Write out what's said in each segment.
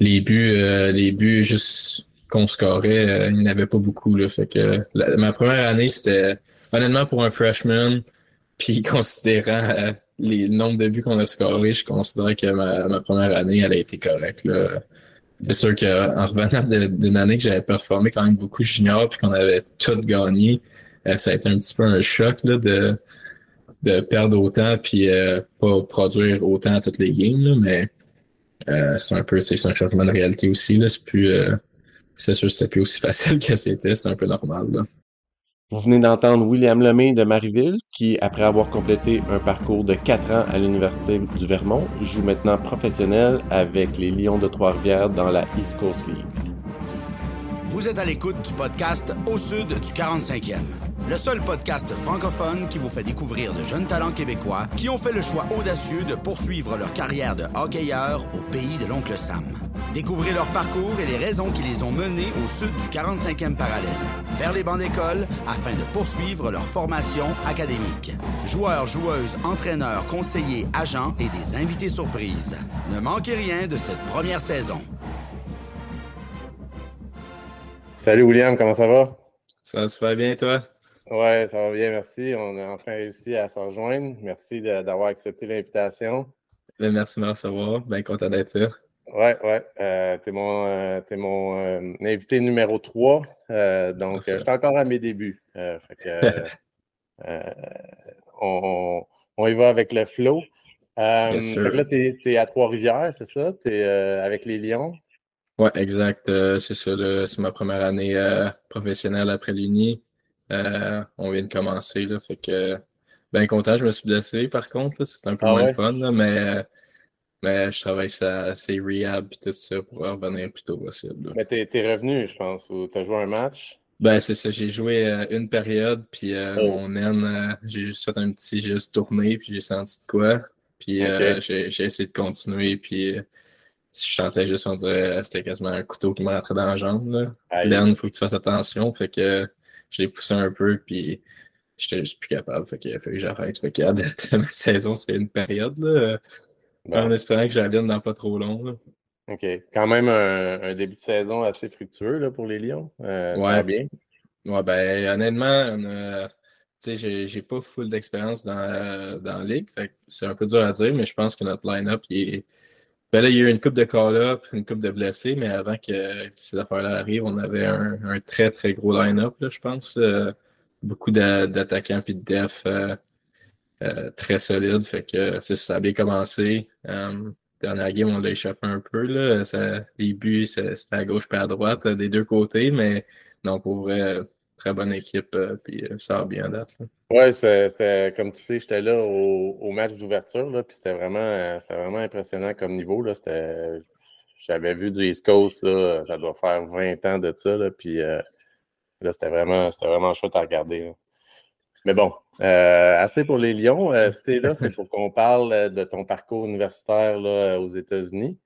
les buts, les buts juste qu'on scorait, il n'y en avait pas beaucoup. Là, fait que ma première année, c'était honnêtement pour un freshman, puis considérant les, le nombre de buts qu'on a scoré, je considère que ma, ma, première année, elle a été correcte. C'est sûr qu'en revenant d'une année que j'avais performé quand même beaucoup junior puis qu'on avait tout gagné, euh, ça a été un petit peu un choc là, de, de perdre autant puis euh, pas produire autant à toutes les games. Là, mais euh, c'est un peu c'est un changement de réalité aussi. Là. C'est plus c'est sûr que c'était plus aussi facile que c'était, c'est un peu normal. Là. Vous venez d'entendre William Lemay de Marieville, qui, après avoir complété un parcours de 4 ans à l'Université du Vermont, joue maintenant professionnel avec les Lions de Trois-Rivières dans la East Coast League. Vous êtes à l'écoute du podcast Au Sud du 45e le seul podcast francophone qui vous fait découvrir de jeunes talents québécois qui ont fait le choix audacieux de poursuivre leur carrière de hockeyeur au pays de l'oncle Sam. Découvrez leur parcours et les raisons qui les ont menés au sud du 45e parallèle, vers les bancs d'école afin de poursuivre leur formation académique. Joueurs, joueuses, entraîneurs, conseillers, agents et des invités surprises. Ne manquez rien de cette première saison. Salut William, comment ça va? Ça va super bien, toi? Oui, ça va bien, merci. On a enfin réussi à s'en rejoindre. Merci d'avoir accepté l'invitation. Ben, merci de me recevoir. Bien content d'être là. Oui, oui. Euh, tu es mon, euh, mon euh, invité numéro 3. donc, je suis encore à mes débuts. on, on, y va avec le flow. là, tu es, à Trois-Rivières, c'est ça? Tu es avec les Lions? Oui, exact. c'est ça. C'est ma première année professionnelle après l'Uni. Euh, on vient de commencer, là, fait que bien content. Je me suis blessé par contre, c'est un peu ah moins fun, mais, mais je travaille ça, c'est rehab et tout ça pour revenir le plus tôt possible. Mais t'es es revenu, je pense, ou t'as joué un match? Ben, c'est ça, j'ai joué euh, une période, puis euh, oh. mon naine, j'ai juste fait un petit juste tourné, puis j'ai senti de quoi. Puis j'ai essayé de continuer, puis si je chantais juste, on dirait c'était quasiment un couteau qui m'entrait dans la jambe. Là. il faut que tu fasses attention. Fait que je l'ai poussé un peu, puis j'étais plus capable. Fait a fallu que j'arrête. Fait que ma saison, c'est une période, là, en espérant que j'avienne dans pas trop long. Là. OK. Quand même un, début de saison assez fructueux là, pour les Lions. Euh, ouais. bien. Ouais, ben honnêtement, tu sais, j'ai pas full d'expérience dans, dans la ligue. c'est un peu dur à dire, mais je pense que notre line-up, il est ben là, il y a eu une coupe de call-up, une coupe de blessés, mais avant que, ces affaires-là arrivent, on avait un, très, très gros line-up, je pense. Euh, beaucoup d'attaquants puis de def euh, euh, très solides. Fait que ça a bien commencé. dernière game, on l'a échappé un peu. Là. les buts, c'était à gauche et à droite, des deux côtés, mais non, pour vrai, très bonne équipe, euh, puis euh, ça va bien date. Oui, c'était comme tu sais, j'étais là au, match d'ouverture, puis c'était vraiment, vraiment impressionnant comme niveau. J'avais vu du East Coast, ça doit faire 20 ans de ça, là, puis euh, là, c'était vraiment, vraiment chouette à regarder. Mais bon, assez pour les Lions. c'était là, c'est pour qu'on parle de ton parcours universitaire là, aux États-Unis.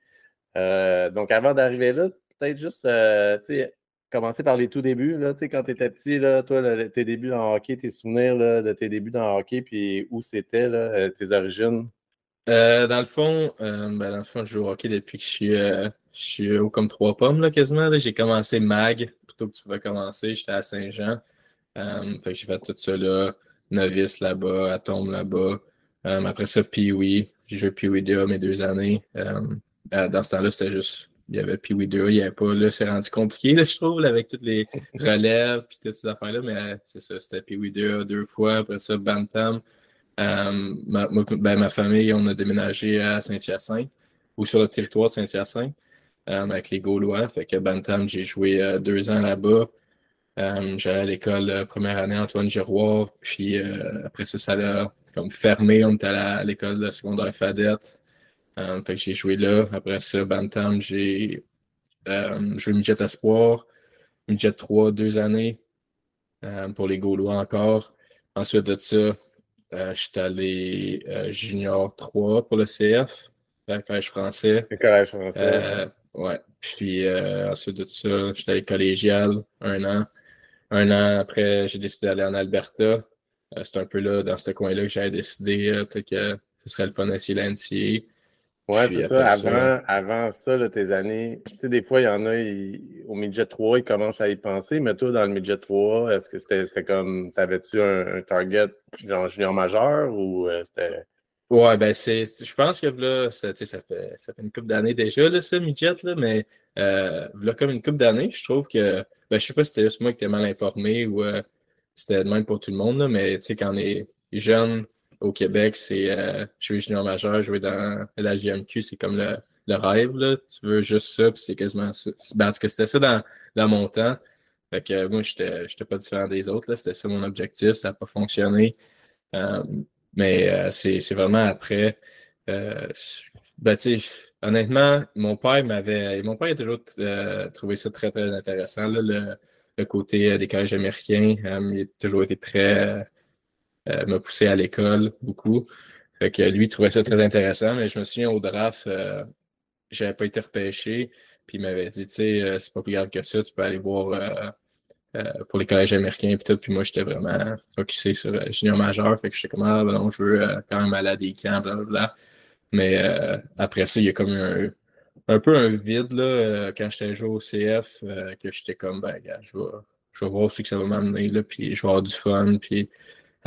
donc, avant d'arriver là, peut-être juste, tu sais, commencer par les tout débuts. Là, quand tu étais petit, là, toi, tes débuts dans le hockey, tes souvenirs là, de tes débuts dans le hockey, puis où c'était euh, tes origines? Euh, dans le fond, euh, ben, dans le fond, je joue au hockey depuis que je suis, je suis haut comme trois pommes là, quasiment. J'ai commencé MAG, plutôt que tu pouvais commencer. J'étais à Saint-Jean. j'ai fait tout ça là, novice là-bas, à tombe là-bas. après ça, Pee-Wee. J'ai joué Pee-Wee 2 mes deux années. dans ce temps-là, c'était juste il y avait Pee-Wee 2, il n'y avait pas. Là, c'est rendu compliqué, là, je trouve, avec toutes les relèves et toutes ces affaires-là. Mais euh, c'est ça, c'était Pee-Wee 2 deux fois. Après ça, Bantam. Euh, ma, ben, ma famille, on a déménagé à Saint-Hyacinthe ou sur le territoire de Saint-Hyacinthe euh, avec les Gaulois. Fait que Bantam, j'ai joué deux ans là-bas. J'allais à l'école première année Antoine Giroir. Puis après ça, ça a comme fermé. On était à l'école secondaire Fadette. Euh, fait que j'ai joué là. Après ça, Bantam, j'ai euh, joué Midget Espoir, Midget 3, deux années euh, pour les Gaulois encore. Ensuite de ça, je suis allé Junior 3 pour le CF, le collège français. Le collège français. ouais. Puis ensuite de ça, j'étais allé collégial un an. Un an après, j'ai décidé d'aller en Alberta. c'est un peu là, dans ce coin-là, que j'avais décidé peut-être que ce serait le fun d'essayer l'NCA. Oui, c'est ça. Avant, avant ça, tes années, tu sais, des fois, il y en a au midget 3, ils commencent à y penser, mais toi, dans le midget 3, est-ce que c'était comme, t'avais-tu un, target genre junior majeur ou euh, c'était? Ouais, ben c'est. Je pense que là, ça, ça, fait, ça fait une couple d'années déjà, là, ça, midget, là, mais euh, là, comme une couple d'années, je trouve que. Ben, je sais pas si c'était juste moi qui étais mal informé ou euh, c'était le même pour tout le monde, là, mais tu sais, quand on est jeune, au Québec, c'est euh, jouer junior majeur, jouer dans la GMQ, c'est comme le, le, rêve. Là. Tu veux juste ça, puis c'est quasiment ça. Parce que c'était ça dans, dans mon temps. Fait que moi, je n'étais pas différent des autres. C'était ça mon objectif. Ça n'a pas fonctionné. Euh, mais euh, c'est vraiment après. Euh, ben, honnêtement, mon père m'avait. Mon père a toujours trouvé ça très, très intéressant, là, le, le, côté des collèges américains. il a toujours été très euh, m'a poussé à l'école beaucoup. Fait que lui, il trouvait ça très intéressant, mais je me souviens au draft, euh, j'avais pas été repêché, puis il m'avait dit, tu sais, euh, c'est pas plus grave que ça, tu peux aller voir pour les collèges américains, puis tout, puis moi, j'étais vraiment focusé sur junior majeur, fait que j'étais comme, ah, ben non, je veux quand même aller à des camps, blablabla. Mais après ça, il y a comme un, un peu un vide, là, quand j'étais joué au CF, que j'étais comme, ben, je vais, voir où que ça va m'amener, là, puis je vais avoir du fun, puis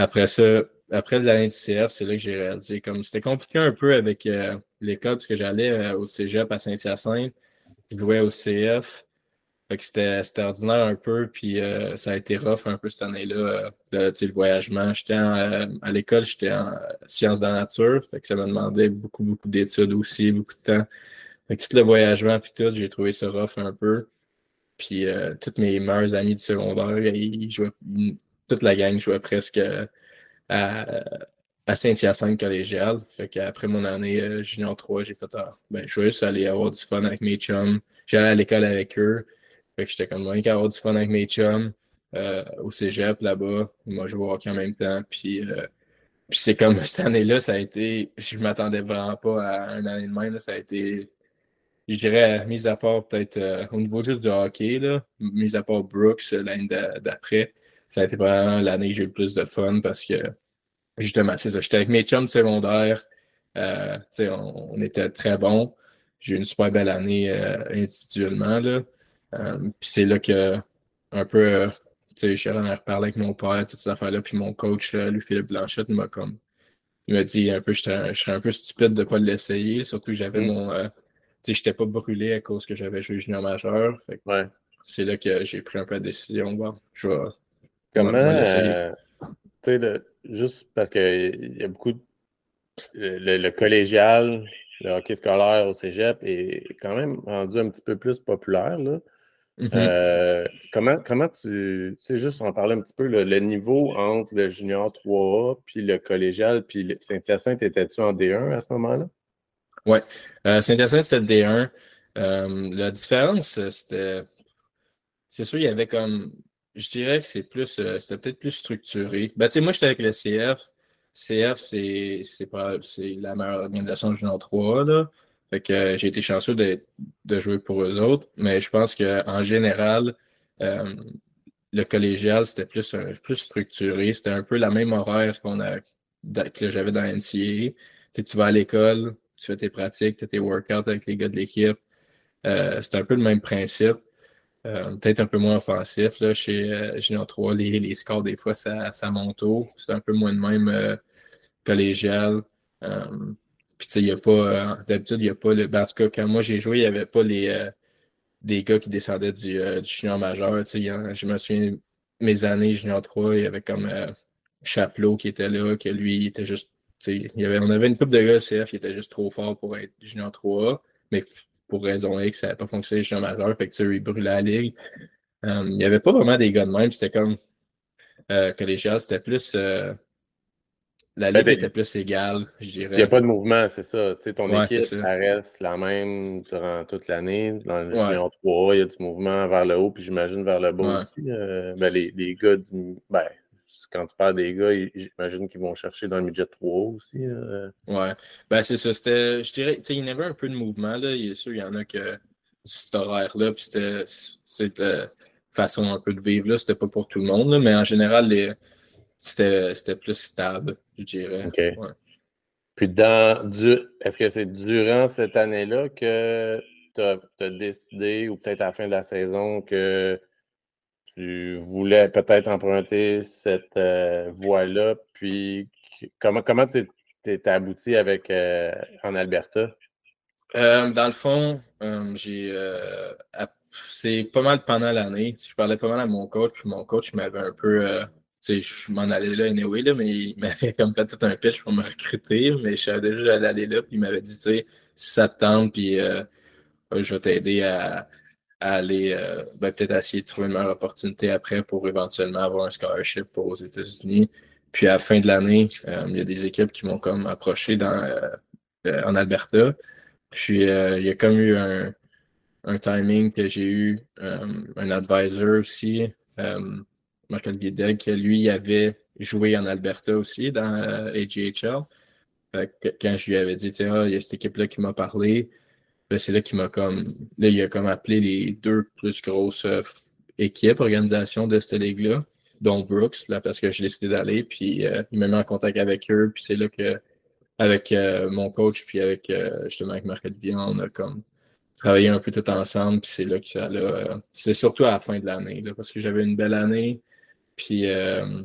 après ça, après l'année du CF, c'est là que j'ai réalisé. Comme c'était compliqué un peu avec euh, l'école, parce que j'allais euh, au Cégep à Saint-Hyacinthe, je jouais au CF. C'était ordinaire un peu, puis euh, ça a été rough un peu cette année-là, le voyagement. J'étais à l'école, j'étais en sciences de la nature, ça m'a demandé beaucoup, beaucoup d'études aussi, beaucoup de temps. Tout le voyagement, puis tout, j'ai trouvé ça rough un peu. Puis tous mes meilleurs amis du secondaire, ils jouaient toute la gang jouait presque euh, à, Saint-Hyacinthe collégial. Fait qu'après mon année euh, junior 3, j'ai fait ah, ben, je vais juste aller avoir du fun avec mes chums. J'allais à l'école avec eux. Fait que j'étais comme moi qu'à avoir du fun avec mes chums euh, au cégep là-bas. Moi, je vois en même temps. Puis, c'est comme cette année-là, ça a été. Je m'attendais vraiment pas à un année de même. ça a été je dirais, mis à part peut-être au niveau juste du hockey, là, mis à part Brooks l'année d'après, ça a été vraiment l'année que j'ai eu le plus de fun parce que justement, c'est ça. J'étais avec mes chums secondaires. Euh, on, on, était très bons. J'ai eu une super belle année euh, individuellement. Là. Euh, puis c'est là que un peu, euh, tu sais, je reparlé avec mon père, toutes ces affaires-là. Puis mon coach, lui, Philippe Blanchette, m'a comme. Il m'a dit un peu, je serais un peu stupide de ne pas l'essayer, surtout que j'avais mm. mon. tu sais, j'étais pas brûlé à cause que j'avais joué junior majeur. Fait ouais. C'est là que j'ai pris un peu la décision. Bon, je vais, Comment, euh, tu sais, juste parce qu'il y a beaucoup de, le, collégial, le hockey scolaire au cégep est quand même rendu un petit peu plus populaire. Là. Mm-hmm. Euh, comment, comment tu, sais, juste en parler un petit peu, le, niveau entre le junior 3A puis le collégial, puis Saint-Hyacinthe, étais-tu en D1 à ce moment-là? Oui, euh, Saint-Hyacinthe, c'était D1. la différence, c'était. C'est sûr, il y avait comme je dirais que c'est plus, euh, c'était peut-être plus structuré. Ben, tu sais, moi, j'étais avec le CF. CF, c'est, c'est, c'est la meilleure organisation du Junior 3, là. Fait que euh, j'ai été chanceux de, de, jouer pour eux autres. Mais je pense qu'en général, euh, le collégial, c'était plus, plus structuré. C'était un peu la même horaire qu'on a, que j'avais dans NCA. Tu, vas à l'école, tu fais tes pratiques, tu fais tes workouts avec les gars de l'équipe. c'est un peu le même principe. Euh, peut-être un peu moins offensif. Là, chez euh, Junior 3, les, scores, des fois, ça, ça monte haut. C'est un peu moins de même euh, collégial. Euh, puis, tu sais, il n'y a pas, d'habitude, il n'y a pas le. Ben, en tout cas, quand moi j'ai joué, il n'y avait pas les, des gars qui descendaient du, du junior majeur. Je me souviens, mes années Junior 3, il y avait comme Chaplot qui était là, que lui, il était juste. Y avait, on avait une coupe de gars CF qui était juste trop fort pour être Junior 3, mais pour raison X, ça n'avait pas fonctionné chez un majeur. Fait que, la ligue. Euh, il n'y avait pas vraiment des gars de même. C'était comme euh, collégial, c'était plus. Euh, la ligue était plus égale, je dirais. Il n'y a pas de mouvement, c'est ça. Ton équipe, ça. reste la même durant toute l'année. Dans le ouais. 3, il y a du mouvement vers le haut, puis j'imagine vers le bas aussi. Ben, les, les, gars du. Ben, quand tu parles des gars, j'imagine qu'ils vont chercher dans le midget 3 aussi. Euh. Ouais. Ben, c'est ça. C'était, je dirais, il y avait un peu de mouvement. Là. Il est sûr, il y en a que cet horaire-là, puis c'était, c'était façon un peu de vivre. Là. C'était pas pour tout le monde, là, mais en général, les, c'était, c'était plus stable, je dirais. OK. Puis, dans du, est-ce que c'est durant cette année-là que tu as, décidé, ou peut-être à la fin de la saison, que tu voulais peut-être emprunter cette euh, voie-là? Puis, comment comment tu es, abouti avec, euh, en Alberta? Euh, dans le fond, j'ai c'est pas mal pendant l'année. Je parlais pas mal à mon coach, puis mon coach m'avait un peu sais, je m'en allais là anyway, là, mais il m'avait comme fait tout un pitch pour me recruter, mais je savais déjà j'allais aller là, puis il m'avait dit, tu sais, si ça te tente, puis je vais t'aider à, aller euh, ben, peut-être essayer de trouver une meilleure opportunité après pour éventuellement avoir un scholarship aux États-Unis. Puis à la fin de l'année, euh, il y a des équipes qui m'ont comme approché dans, en Alberta. Puis il y a comme eu un, timing que j'ai eu un advisor aussi Marc-Olivier Degg, qui lui avait joué en Alberta aussi dans euh, AGHL. quand je lui avais dit, tiens, il y a cette équipe-là qui m'a parlé, c'est là qu'il m'a comme. Là, il a comme appelé les deux plus grosses euh, équipes, organisations de cette ligue-là, dont Brooks, là, parce que j'ai décidé d'aller, puis euh, il m'a mis en contact avec eux, puis c'est là que, avec mon coach, puis avec justement avec Marc-Olivier, on a comme travaillé un peu tout ensemble, puis c'est là que c'est surtout à la fin de l'année, parce que j'avais une belle année. Puis euh,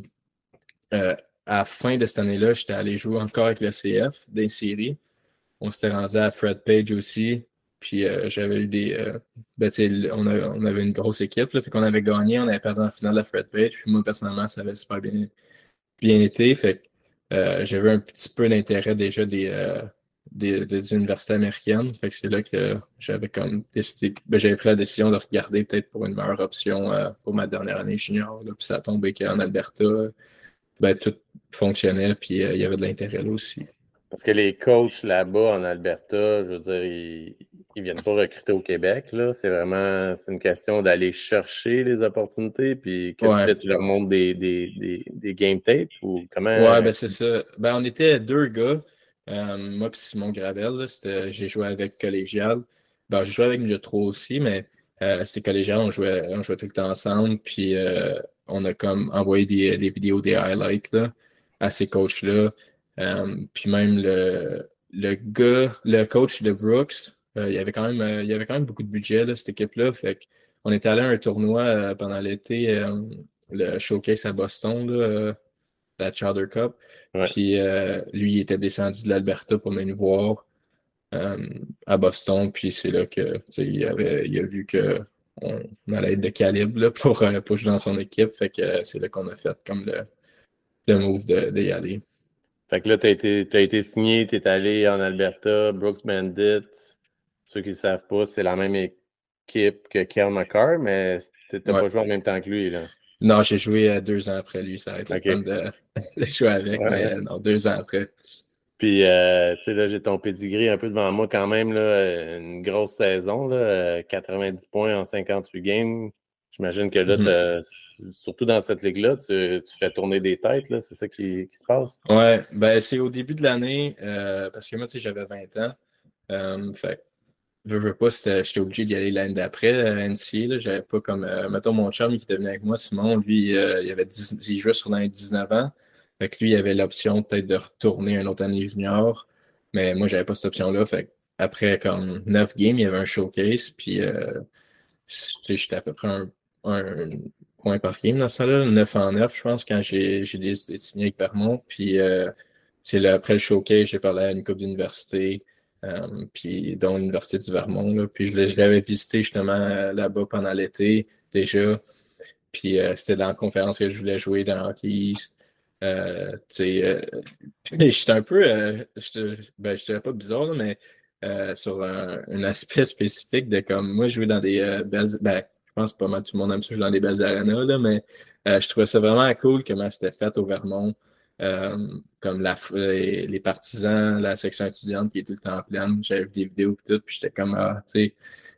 euh, à la fin de cette année-là, j'étais allé jouer encore avec le CF des séries. On s'était rendu à Fred Page aussi. Puis euh, j'avais eu des. ben, on, avait une grosse équipe. Là, fait qu'on avait gagné, on avait passé en finale de Fred Page. Puis moi, personnellement, ça avait super bien, été. Fait que j'avais un petit peu d'intérêt déjà des, des, universités américaines. Fait que c'est là que j'avais comme décidé, ben, j'avais pris la décision de regarder peut-être pour une meilleure option euh, pour ma dernière année junior. Puis ça a tombé qu'en Alberta, ben, tout fonctionnait, puis euh, il y avait de l'intérêt là aussi. Parce que les coachs là-bas en Alberta, je veux dire, ils, ne viennent pas recruter au Québec. C'est vraiment c'est une question d'aller chercher les opportunités. Puis qu'est-ce que tu fais? Tu leur montres des, des, des, game tapes ou comment? Ouais, ben c'est ça. Ben, on était deux gars. Euh, moi et Simon Gravel, j'ai joué avec Collégial. Ben, j'ai joué avec 3 aussi, mais euh, c'est collégial, on jouait, on jouait tout le temps ensemble. Puis euh, on a comme envoyé des, des, vidéos, des highlights là, à ces coachs-là. Euh, puis même le, le gars, le coach de Brooks, il y avait quand même il y avait quand même beaucoup de budget, là, cette équipe-là. Fait on était allé à un tournoi pendant l'été, le showcase à Boston. Là, la Charter Cup. Puis euh, lui, il était descendu de l'Alberta pour venir nous voir euh, à Boston. Puis c'est là que il, avait, il a vu qu'on on allait être de calibre pour, euh, pour jouer dans son équipe. Fait que c'est là qu'on a fait comme le, le move de, de y aller. Fait que là, tu as été, as été signé, tu es allé en Alberta, Brooks Bandit. Ceux qui ne savent pas, c'est la même équipe que Kel McCarr, mais tu n'as pas joué en même temps que lui. Là. Non, j'ai joué euh, deux ans après lui. Ça a été fun de, jouer avec, mais euh, non, deux ans après. Puis, euh, tu sais, là, j'ai ton pedigree un peu devant moi quand même, là, une grosse saison, là, 90 points en 58 games. J'imagine que là, mm-hmm. surtout dans cette ligue-là, tu, fais tourner des têtes, là, c'est ça qui, qui, se passe? Ouais, ben c'est au début de l'année, parce que moi, tu sais, j'avais 20 ans. fait je veux pas, j'étais obligé d'y aller l'année d'après, à NCA. J'avais pas comme. Euh, mettons, mon chum qui venu avec moi, Simon, lui, euh, il, avait 10, il jouait sur l'année 19 ans. Fait que lui, il avait l'option peut-être de retourner un autre année junior. Mais moi, j'avais pas cette option-là. Fait après comme 9 games, il y avait un showcase. Puis euh, j'étais à peu près un, un, point par game dans ça là 9 en 9, je pense, quand j'ai signé avec Vermont. Puis c'est après le showcase, j'ai parlé à une couple d'université. Euh, puis dont l'Université du Vermont. Puis je, l'avais visité justement euh, là-bas pendant l'été déjà. Puis euh, c'était dans la conférence que je voulais jouer dans Hockey East. j'étais un peu, ben, je dirais pas bizarre, mais sur un, aspect spécifique de comme moi, je jouais dans des belles, ben, je pense pas mal tout le monde aime ça jouer dans des belles arenas, là, mais je trouvais ça vraiment cool comment c'était fait au Vermont. Euh, comme la, les, partisans, la section étudiante qui est tout le temps pleine. J'avais vu des vidéos et tout, puis j'étais comme, ah, tu sais,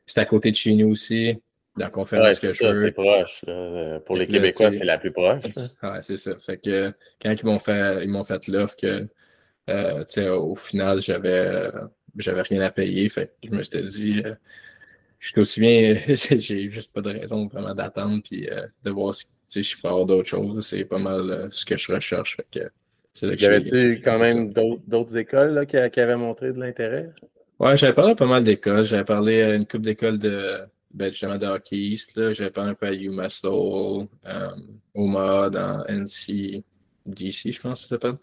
c'est à côté de chez nous aussi, dans la conférence que je veux. C'est proche. Pour les Québécois, c'est la plus proche. Ouais, c'est ça. Fait que quand ils m'ont fait, ils m'ont fait l'offre que, euh, tu sais, au final, j'avais, j'avais rien à payer. Fait que je me suis dit, euh, je suis aussi bien, j'ai juste pas de raison vraiment d'attendre puis de voir si je peux avoir d'autres choses. C'est pas mal ce que je recherche. Fait que Y avait-tu quand même d'autres écoles qui, avaient montré de l'intérêt? Ouais, j'avais parlé à pas mal d'écoles. J'avais parlé à une couple d'écoles de, ben, justement de hockey East. J'avais parlé un peu à UMass Lowell, OMA dans NC, DC, je pense que ça s'appelle.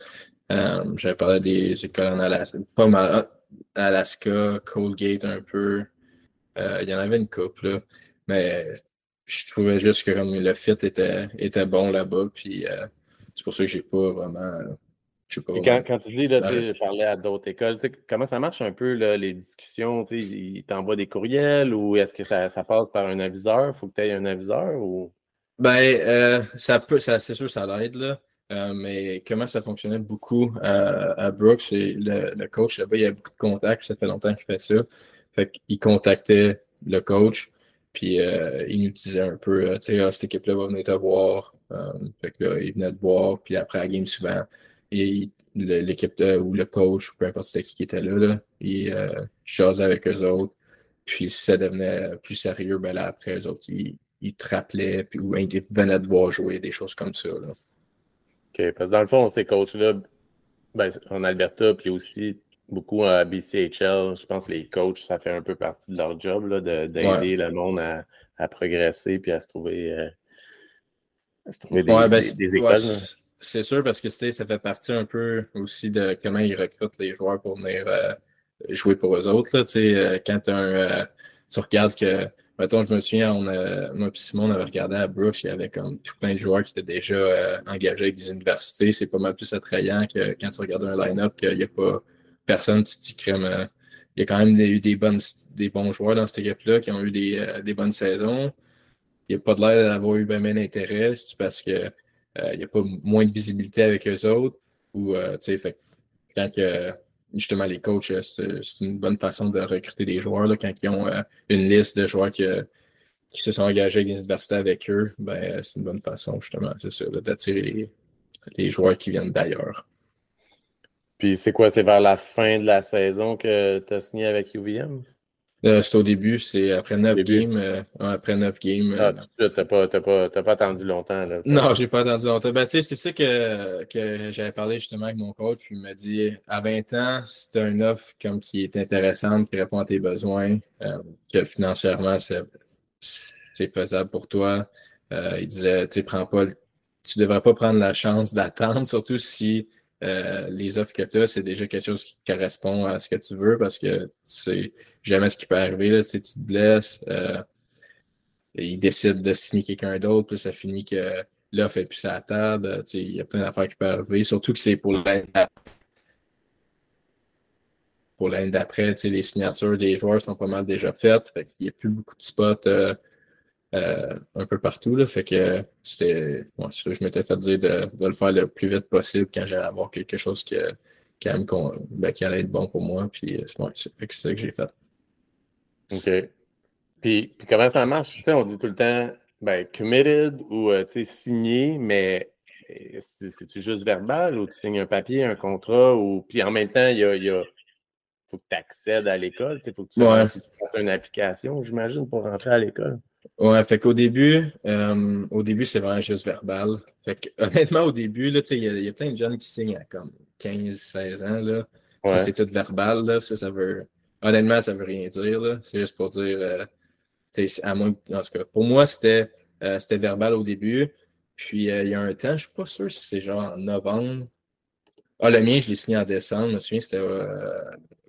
Euh, j'avais parlé des écoles en Alaska, pas mal, Alaska, Colgate un peu. Euh, il y en avait une couple, là. Mais je trouvais juste que comme le fit était, était bon là-bas. Puis euh, c'est pour ça que j'ai pas vraiment. Pas quand, quand, tu dis, là, tu parlais à d'autres écoles, comment ça marche un peu là, les discussions? Ils t'envoient des courriels ou est-ce que ça, ça, passe par un aviseur? Il faut que tu aies un aviseur ou? Ben, ça peut, ça, c'est sûr, ça l'aide, là. Euh, mais comment ça fonctionnait beaucoup à Brooks, le, le, coach là-bas, il a beaucoup de contacts, ça fait longtemps qu'il fait ça. Fait qu'il contactait le coach, puis euh, il nous disait un peu, euh, tu sais, ah, cette équipe-là va venir te voir. fait que là, il venait te voir, puis après la game souvent, et l'équipe ou le coach, peu importe c'était qui était là, là il euh, avec eux autres. Puis si ça devenait plus sérieux, ben là, après, eux autres, ils, ils te rappelaient, puis ou ils venaient te voir jouer, des choses comme ça. Là. OK, parce que dans le fond, ces coachs-là, ben, en Alberta, puis aussi beaucoup à BCHL, je pense que les coachs, ça fait un peu partie de leur job, d'aider le monde à, progresser puis à se trouver, euh, à se trouver des, ben, écoles. c'est sûr parce que ça fait partie un peu aussi de comment ils recrutent les joueurs pour venir euh, jouer pour eux autres. Là, euh, quand tu regardes que Mettons, je me souviens, on a, moi et Simon, on avait regardé à Brooks, il y avait comme tout plein de joueurs qui étaient déjà euh, engagés avec des universités. C'est pas mal plus attrayant que quand tu regardes un line-up, qu'il n'y a pas personne, tu te dis crème. Euh, il y a quand même eu des, bonnes, des bons joueurs dans cette équipe-là qui ont eu des, euh, des bonnes saisons. Il n'y a pas de l'air d'avoir eu bien d'intérêt parce que il n'y a pas moins de visibilité avec eux autres. Ou, fait quand justement, les coachs, euh, c'est une bonne façon de recruter des joueurs. Là, quand ils ont euh, une liste de joueurs qui, se sont engagés avec les universités avec eux, ben, euh, c'est une bonne façon, justement, d'attirer les, joueurs qui viennent d'ailleurs. Puis c'est quoi? C'est vers la fin de la saison que tu as signé avec UVM? Euh, c'est au début, c'est après 9 games. Euh, après 9 games. Ah, tu n'as pas, pas, pas, attendu longtemps. Là, non, j'ai pas attendu longtemps. Ben, c'est ça que, que j'avais parlé justement avec mon coach. il m'a dit à 20 ans, si tu as une offre comme qui est intéressante, qui répond à tes besoins, euh, que financièrement, c'est faisable pour toi. il disait, tu prends pas tu devrais pas prendre la chance d'attendre, surtout si euh, les offres que tu as, c'est déjà quelque chose qui correspond à ce que tu veux parce que tu sais jamais ce qui peut arriver. Là, tu, te blesses, euh, il décide de signer quelqu'un d'autre, puis ça finit que l'offre est plus à la table. il y a plein d'affaires qui peuvent arriver, surtout que c'est pour l'année d'après. Pour l'année d'après, les signatures des joueurs sont pas mal déjà faites. il n'y a plus beaucoup de spots. Euh, euh, un peu partout. Là, fait que c'était. je m'étais fait dire de, le faire le plus vite possible quand j'allais avoir quelque chose qui, ben, qui allait être bon pour moi. Puis c'est ça que j'ai fait. OK. Puis, puis comment ça marche? on dit tout le temps ben, committed ou euh, signé, mais euh, c'est-tu juste verbal ou tu signes un papier, un contrat ou puis en même temps, il y a, faut que tu accèdes à l'école, il faut que tu fasses une application, j'imagine, pour rentrer à l'école. Ouais, fait qu'au début, euh, au début, c'est vraiment juste verbal. Fait que, honnêtement, au début, il y, y, a plein de jeunes qui signent à comme 15, 16 ans. Là. Ça, c'est tout verbal. Là. Ça, ça veut. Honnêtement, ça veut rien dire. C'est juste pour dire. Euh, à moins, en tout cas, pour moi, c'était euh, c'était verbal au début. Puis il y a un temps, je ne suis pas sûr si c'est genre en novembre. Ah, le mien, je l'ai signé en décembre. Je me souviens, c'était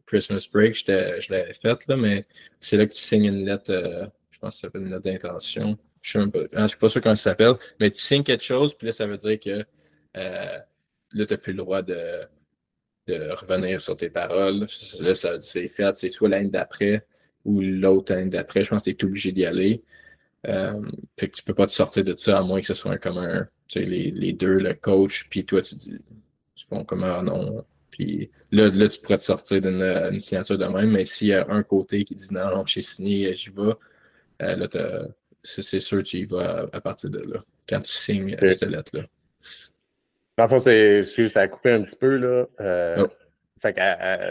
Christmas Break, je l'avais fait, là, mais c'est là que tu signes une lettre je pense que ça s'appelle une note d'intention. Je ne hein, suis, pas sûr comment ça s'appelle, mais tu signes quelque chose, puis là, ça veut dire que euh, là, tu n'as plus le droit de, revenir sur tes paroles. Là, c'est fait, c'est soit l'année d'après ou l'autre année d'après. Je pense que tu es obligé d'y aller. Euh, fait que tu peux pas te sortir de ça à moins que ce soit un commun. Tu sais, les, les deux, le coach, puis toi, tu dis, tu font comme un non. Puis là, là, tu pourrais te sortir d'une signature de même, mais s'il y a un côté qui dit non, non, j'ai signé, j'y vais, euh, là, c'est sûr que tu y vas à, partir de là, quand tu signes cette lettre-là. Enfin, c'est, ça a coupé un petit peu, là. Euh, oh. Fait que,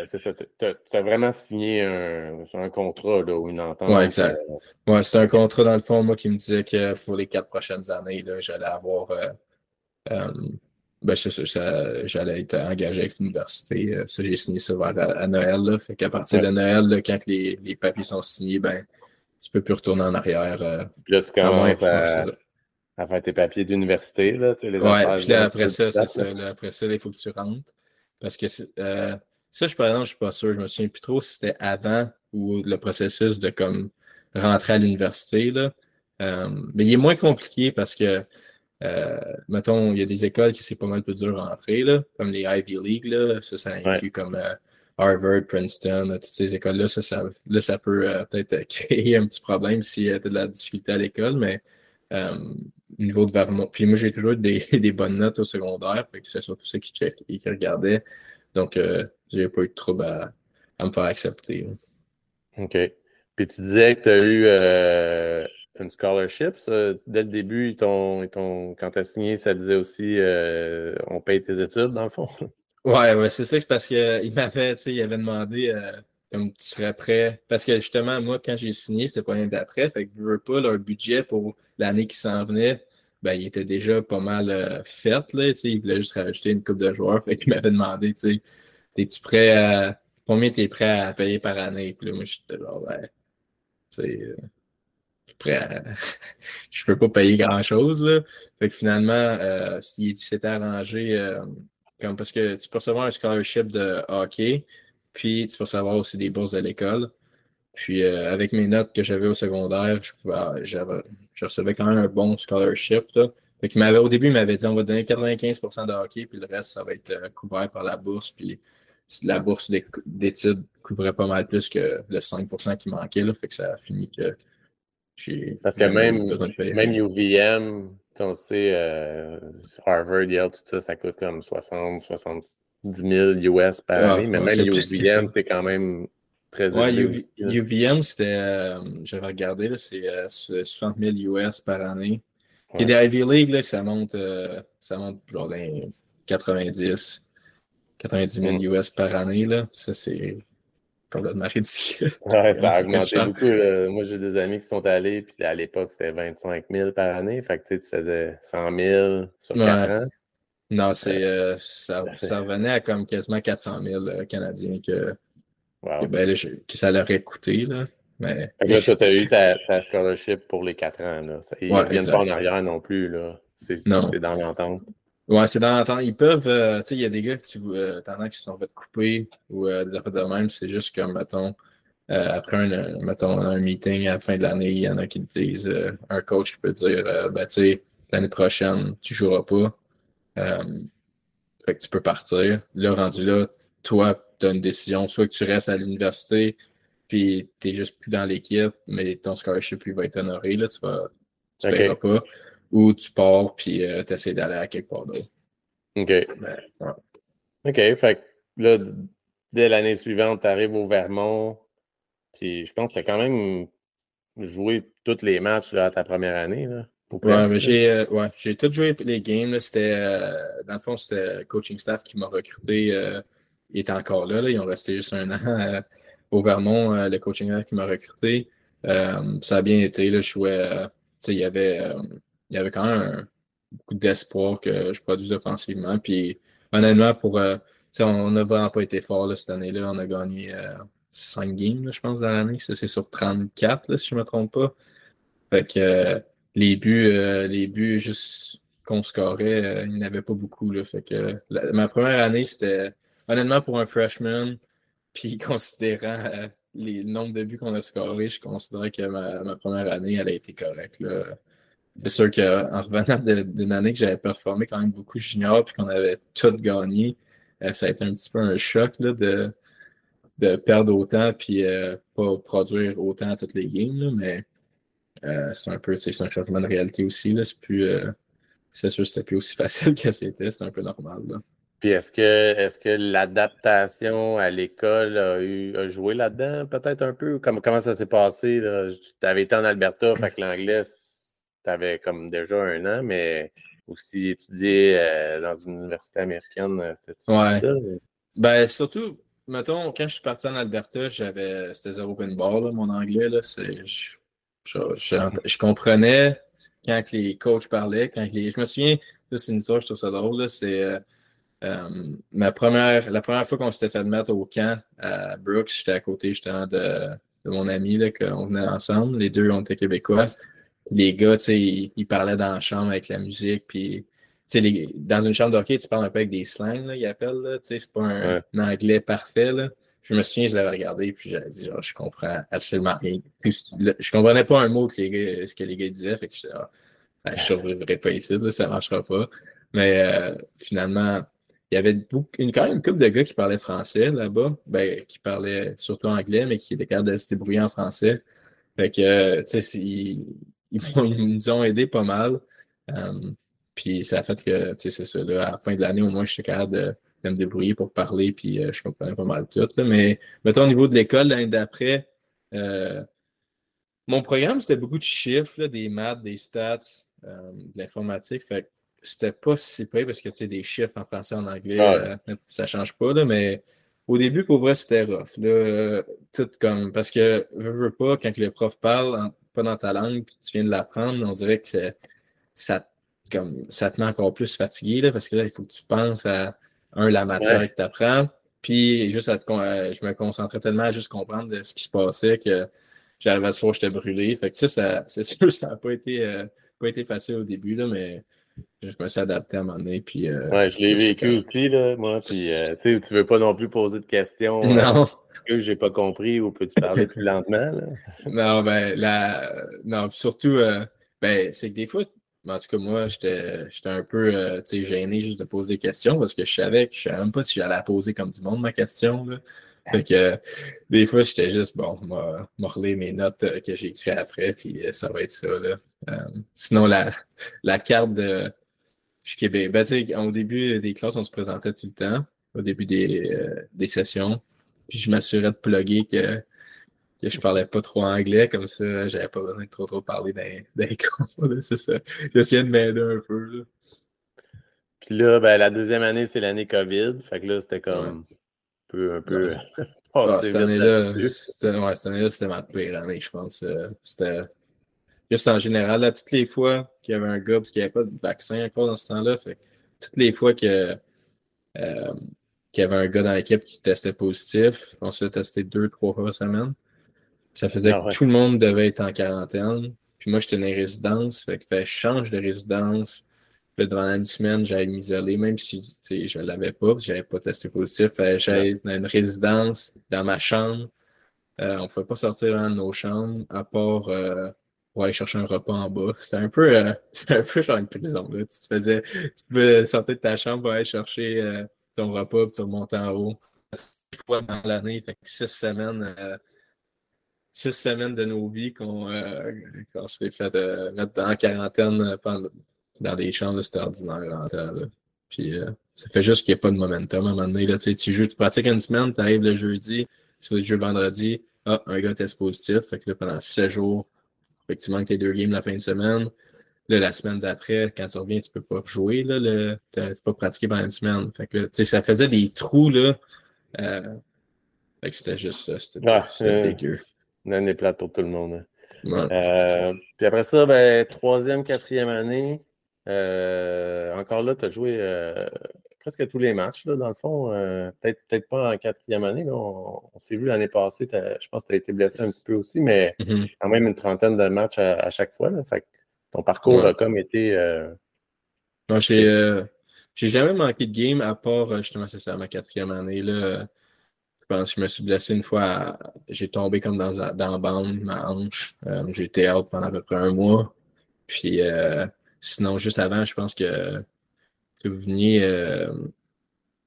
c'est ça, tu as vraiment signé un, un contrat là, ou une entente. Oui, exact. Euh, ouais, c'est un contrat, dans le fond, moi, qui me disait que pour les quatre prochaines années, j'allais avoir Ben, j'allais être engagé avec l'université. Ça, j'ai signé ça vers à, Noël. Là. Fait qu'à partir de Noël, là, quand les, les, papiers sont signés, ben, tu peux plus retourner en arrière. Puis là, tu commences à, à, faire tes papiers d'université. Là, les ouais, puis là, après ça, c'est ça. Là, après ça, il faut que tu rentres. Parce que euh, ça, je, par exemple, je suis pas sûr. Je me souviens plus trop si c'était avant ou le processus de comme rentrer à l'université. Là. Euh, mais il est moins compliqué parce que, euh, mettons, il y a des écoles qui c'est pas mal plus dur à rentrer, là, comme les Ivy League. Là, ça, ça inclut comme euh, Harvard, Princeton, toutes ces écoles-là. Ça, ça, là, ça peut peut-être créer un petit problème si tu as de la difficulté à l'école, mais au niveau de Vermont. Puis moi, j'ai toujours eu des, des, bonnes notes au secondaire, fait que c'est surtout ça qui check et qui regardait. Donc, j'ai pas eu de trouble à, à me faire accepter. OK. Puis tu disais que tu as eu euh, une scholarship. dès le début, quand tu as signé, ça disait aussi euh, on paye tes études, dans le fond? Ouais, ouais c'est ça, c'est parce qu'il m'avait, il avait demandé euh, comme tu serais prêt. Parce que justement, moi, quand j'ai signé, c'était pas l'année d'après. Fait que je veux pas leur budget pour l'année qui s'en venait. Ben, il était déjà pas mal fait. Là, il voulait juste rajouter une coupe de joueurs. Fait qu'il m'avait demandé, tu sais, es-tu prêt à. Combien t'es prêt à payer par année? Puis là, moi, j'étais genre, ben, euh, je peux pas payer grand-chose. Fait que finalement, euh, s'il s'était arrangé, euh, comme parce que tu peux recevoir un scholarship de hockey, puis tu peux recevoir aussi des bourses de l'école. Puis avec mes notes que j'avais au secondaire, je, pouvais, je recevais quand même un bon scholarship. Fait au début, il m'avait dit on va donner 95% de hockey, puis le reste, ça va être couvert par la bourse. Puis la bourse d'études couvrait pas mal plus que le 5% qui manquait. Là, fait que ça a fini que j'ai. Parce que même, même UVM, on sait, euh, Harvard, Yale, tout ça, ça coûte comme 60, 70 000 US par ah, année. Mais même UVM, c'est quand même très ouais, élevé. UVM, c'était, euh, j'avais regardé, c'est 60 000 US par année. A des Ivy League, là, que ça monte, euh, ça monte genre dans 90. 90 000 US par année, là. Ça, c'est Ouais, ça a augmenté beaucoup. Moi, j'ai des amis qui sont allés, puis à l'époque, c'était 25 000 par année. Fait que tu faisais 100 000 sur 4 ans. Non, c'est, euh, ça, ça, revenait à comme quasiment 400 000 euh, Canadiens que, que, ben, que ça leur a coûté. Là. Mais, là, tu as eu ta, ta, scholarship pour les 4 ans. Là. Ils ne viennent pas en arrière non plus. Là. C'est, c'est dans l'entente. Ouais, c'est dans l'entente. Ils peuvent, euh, tu sais, il y a des gars que tu euh, as qui se sont fait couper ou euh, de de même. C'est juste comme, mettons, euh, après un, mettons, un meeting à la fin de l'année, il y en a qui te disent, un coach peut dire, ben, tu sais, l'année prochaine, tu joueras pas. fait que tu peux partir. Là, rendu là, toi, tu as une décision, soit que tu restes à l'université, puis tu n'es juste plus dans l'équipe, mais ton scholarship lui va être honoré, là, tu vas, tu okay. paieras pas ou tu pars puis euh, tu essaies d'aller à quelque part d'autre. OK. Ben, OK. Fait que là, dès l'année suivante, tu arrives au Vermont. Puis je pense que tu as quand même joué tous les matchs là, à ta première année. Là, ouais, mais j'ai euh, ouais, tout joué les games. C'était, euh, dans le fond, c'était le coaching staff qui m'a recruté. il était encore là, là, Ils ont resté juste un an au Vermont, le coaching staff qui m'a recruté. ça a bien été. Là, je jouais. il y avait il y avait quand même beaucoup d'espoir que je produise offensivement. Puis honnêtement, pour euh, on n'a vraiment pas été fort cette année-là. On a gagné 5 euh, games, je pense, dans l'année. Ça, c'est sur 34, si je ne me trompe pas. Fait que euh, les buts, les buts juste qu'on scorait, il n'y en avait pas beaucoup. Là. Fait que ma première année, c'était honnêtement pour un freshman, puis considérant les, le nombre de buts qu'on a scorés, je considérais que ma, ma, première année, elle a été correcte. Là c'est sûr qu'en revenant d'une année que j'avais performé quand même beaucoup junior puis qu'on avait tout gagné, euh, ça a été un petit peu un choc là, de, de perdre autant puis euh, pas produire autant à toutes les games. mais euh, c'est un peu c'est un changement de réalité aussi. C'est plus c'est sûr que c'était plus aussi facile que c'était, c'est un peu normal. Là. Puis est-ce que est-ce que l'adaptation à l'école a, joué là-dedans, peut-être un peu? Comment ça s'est passé? Tu avais été en Alberta, fait que l'anglais tu avais comme déjà un an, mais aussi étudié euh, dans une université américaine. Euh, c'était ouais. ça? Ben, surtout, mettons, quand je suis parti en Alberta, j'avais c'était zéro open bar, mon anglais. Là, je, je, je, comprenais quand les coachs parlaient. Quand les, je me souviens, c'est une histoire, je trouve ça drôle. C'est ma première, la première fois qu'on s'était fait mettre au camp à Brooks, j'étais à côté justement de, de mon ami, là, qu'on venait ensemble. Les deux, on était québécois. Les gars, tu sais, ils, parlaient dans la chambre avec la musique, puis les, dans une chambre d'hockey, tu parles un peu avec des slangs, là, ils appellent, là, tu sais, c'est pas un, anglais parfait, là. Je me souviens, je l'avais regardé, puis j'avais dit, genre, je comprends absolument rien. Puis, je comprenais pas un mot que les gars, ce que les gars disaient, fait que j'étais, ah, ben, je survivrai pas ici, là, ça marchera pas. Mais euh, finalement, il y avait une, quand même une couple de gars qui parlaient français là-bas, ben, qui parlaient surtout anglais, mais qui étaient capables de se débrouiller en français. Fait que, tu sais, ils, ils, nous ont aidés pas mal. Euh, puis ça a fait que, tu sais, c'est ça, là, à la fin de l'année, au moins, je suis capable de, de, me débrouiller pour parler, puis euh, je comprenais pas mal tout. Là. Mais, mettons, au niveau de l'école, l'année d'après, euh, mon programme, c'était beaucoup de chiffres, là, des maths, des stats, de l'informatique. Fait c'était pas si pire parce que tu sais, des chiffres en français, en anglais, ça euh, ça change pas, là, mais au début, pour vrai, c'était rough. Là, tout comme, parce que, veux, veux pas, quand le prof parle, pas dans ta langue, puis tu viens de l'apprendre, on dirait que ça, comme, ça te met encore plus fatigué, là, parce que là, il faut que tu penses à, un, la matière que tu apprends, puis juste à te, euh, je me concentrais tellement à juste comprendre ce qui se passait que j'arrivais à soir, j'étais brûlé. Fait que ça, ça c'est sûr, ça n'a pas été, euh, pas été facile au début, là, mais je me suis adapté à un moment donné. Puis, euh, ouais, je l'ai vécu aussi, là, moi. Puis, euh, tu ne veux pas non plus poser de questions. Euh, non. que j'ai pas compris ou peux-tu parler plus lentement? Là? Non, ben, la... non, surtout, ben, c'est que des fois, en tout cas, moi, j'étais un peu gêné juste de poser des questions parce que je savais que je ne savais même pas si j'allais la poser comme du monde, ma question. Là. Fait que des fois, j'étais juste, bon, m'a relire mes notes euh, que j'ai écrites après, puis euh, ça va être ça. Là. Euh, sinon, la, la carte de je Québec, ben, au début des classes, on se présentait tout le temps, au début des, des sessions. Puis je m'assurais de plugger que, que je parlais pas trop anglais, comme ça, j'avais pas besoin de trop trop parler d'un cours. C'est ça. J'essayais de m'aider un peu. Là. Puis là, ben, la deuxième année, c'est l'année COVID. Fait que là, c'était comme un peu. Ah, cette année-là, c'était ma pire année, je pense. Euh, c'était juste en général, là, toutes les fois qu'il y avait un gars, parce qu'il n'y avait pas de vaccin encore dans ce temps-là, toutes les fois que, euh, qu'il y avait un gars dans l'équipe qui testait positif, on se tester deux, trois fois par semaine. Ça faisait ah que tout le monde devait être en quarantaine. Puis moi, j'étais dans une résidence, fait que je change de résidence pendant une semaine, j'allais m'isoler, même si je ne l'avais pas, je n'avais pas testé positif. J'allais dans une résidence, dans ma chambre. Euh, on ne pouvait pas sortir de nos chambres, à part euh, pour aller chercher un repas en bas. C'était un peu, euh, un peu genre une prison. Là. Tu, faisais, tu pouvais sortir de ta chambre pour aller chercher ton repas, puis tu remontais en haut. fois dans l'année, fait six semaines six semaines de nos vies qu'on s'est fait mettre en quarantaine pendant, dans des chambres, c'est ordinaire. Puis euh, ça fait juste qu'il n'y a pas de momentum à un moment donné. Là, tu, joues, tu pratiques une semaine, tu arrives le jeudi, tu fais le jeu vendredi, ah, un gars teste positif. Fait que là, pendant 7 jours, effectivement, tu as deux games la fin de semaine. Là, la semaine d'après, quand tu reviens, tu peux pas jouer. Là, le, tu peux pas pratiquer pendant une semaine. Fait que là, ça faisait des trous. Là. Euh, fait que c'était juste ça. C'était euh, dégueu. Une année plate pour tout le monde. Hein. Euh, puis après ça, ben, troisième, quatrième année, euh, encore là, tu as joué euh, presque tous les matchs, là, dans le fond. Euh, peut-être peut pas en quatrième année. on, s'est vu l'année passée, je pense que tu as été blessé un petit peu aussi, mais mm-hmm. quand même une trentaine de matchs à, chaque fois. Là, fait ton parcours a comme été. j'ai jamais manqué de game à part justement, c'est ça, ma quatrième année. Là. Je pense que je me suis blessé une fois. J'ai tombé comme dans, dans la bande, ma hanche. j'ai été out pendant à peu près un mois. Puis Sinon, juste avant, je pense que, que vous veniez. Euh,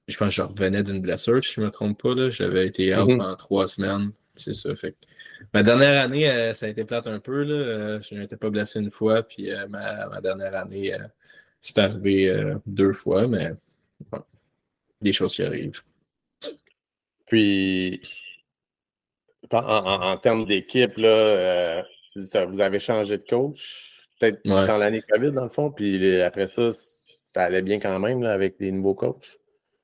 je pense que je revenais d'une blessure, si je ne me trompe pas. J'avais été out mm-hmm. pendant trois semaines. C'est ça. Fait ma dernière année, euh, ça a été plate un peu. Là. Euh, je n'étais pas blessé une fois. Puis ma, dernière année, c'est arrivé deux fois, mais des choses qui arrivent. Puis, en, termes d'équipe, là, vous avez changé de coach? Peut-être dans l'année COVID, dans le fond, puis après ça, ça allait bien quand même là, avec des nouveaux coachs?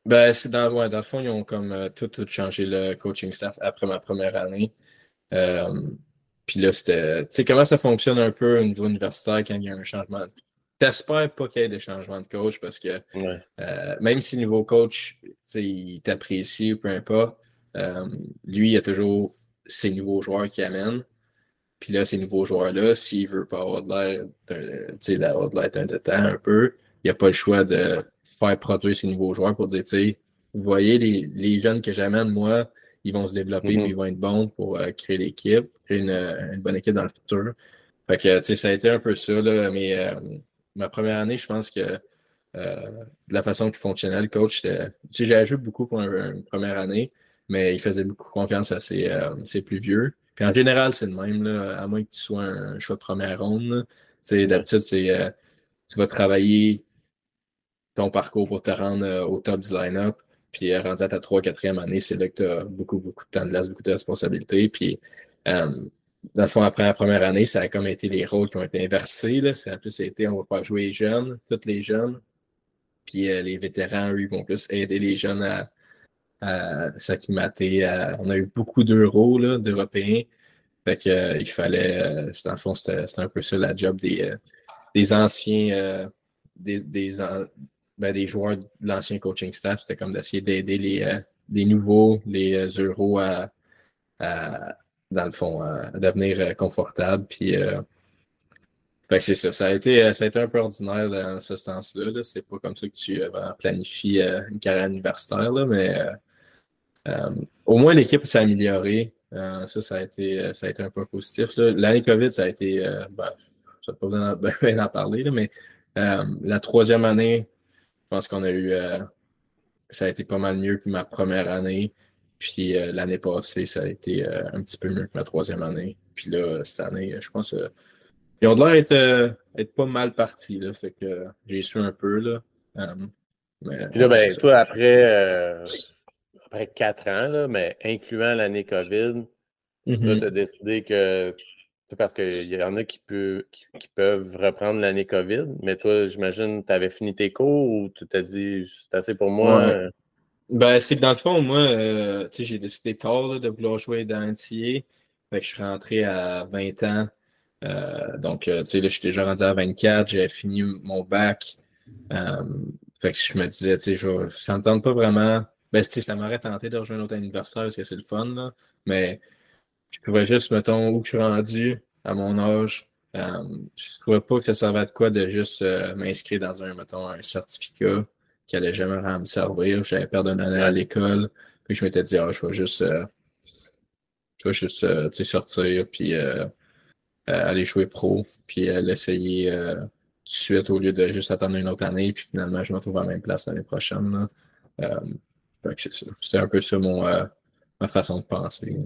Ben, c'est dans, ouais, dans le fond, ils ont comme euh, tout, tout changé le coaching staff après ma première année. Euh, puis là, c'était. Tu sais, comment ça fonctionne un peu au niveau universitaire quand il y a un changement? T'espères pas qu'il y ait des changements de coach parce que euh, même si le nouveau coach, il t'apprécie ou peu importe, lui, il y a toujours ses nouveaux joueurs qui amènent. Puis là, ces nouveaux joueurs-là, s'il veut pas avoir de l'air d'avoir de l'air d'un temps un peu, il n'y a pas le choix de faire produire ces nouveaux joueurs pour dire, tu sais, vous voyez, les, les jeunes que j'amène, moi, ils vont se développer, mm ils vont être bons pour euh, créer l'équipe, créer une, une, bonne équipe dans le futur. Fait que, tu sais, ça a été un peu ça, là, mais euh, ma première année, je pense que euh, la façon qu'il fonctionnait, le coach, j'ai joué beaucoup pour une, première année, mais il faisait beaucoup confiance à ses, plus vieux. Puis en général, c'est le même, là, à moins que tu sois un choix de première ronde. D'habitude, c'est tu vas travailler ton parcours pour te rendre au top du line-up. Puis rendu à ta 3 4e année, c'est là que tu as beaucoup, beaucoup de temps de glace, beaucoup de responsabilités. Puis euh, dans le fond, après la première année, ça a comme été les rôles qui ont été inversés. Là. Ça a plus été on va pas jouer les jeunes, tous les jeunes. Puis euh, les vétérans, eux, vont plus aider les jeunes à, s'acclimater. On a eu beaucoup d'euros d'Européens. Fait euh, il fallait, dans le fond, c'était un peu ça la job des, des anciens, des, des, ben, des joueurs de l'ancien coaching staff, c'était comme d'essayer d'aider les, euh, les, nouveaux, les euh, euros à, dans le fond, à, devenir euh, confortables. Puis, c'est ça. Ça a, été, ça un peu ordinaire dans ce sens-là. -là, c'est pas comme ça que tu planifies une carrière universitaire, là, mais au moins l'équipe s'est améliorée. ça, ça a, été, ça a été un peu positif. L'année COVID, ça a été. Ben, je ne pas bien en parler, mais la troisième année, je pense qu'on a eu. Euh, ça a été pas mal mieux que ma première année. Puis euh, l'année passée, ça a été euh, un petit peu mieux que ma troisième année. Puis là, cette année, je pense ils ont l'air d'être être pas mal partis. Là, fait que j'ai su un peu. Là. Puis là, ben, toi, après, après quatre ans, là, mais incluant l'année COVID, mm-hmm. tu as décidé que parce qu'il y en a qui, peut, qui, peuvent reprendre l'année COVID, mais toi, j'imagine, tu avais fini tes cours ou tu t'as dit c'est assez pour moi? Euh? Ben, c'est que dans le fond, moi, euh, j'ai décidé tard de vouloir jouer dans NCA. Fait que je suis rentré à 20 ans. Euh, donc, tu sais, là, je suis déjà rendu à 24, j'ai fini mon bac. fait que je me disais, tu sais, je ne pas vraiment. Ben, ça m'aurait tenté de rejoindre autre anniversaire parce que c'est le fun, là. Mais je pourrais juste, mettons, où je suis rendu à mon âge. Euh, je ne trouvais pas que ça servait de quoi de juste euh, m'inscrire dans un, mettons, un certificat qui allait jamais me servir. J'avais perdu une année à l'école. Puis je m'étais dit, ah, je vais juste, euh, je vais juste sortir, puis aller jouer pro, puis l'essayer tout de suite au lieu de juste attendre une autre année. Puis finalement, je me retrouve à la même place l'année prochaine. C'est un peu ça mon, ma façon de penser.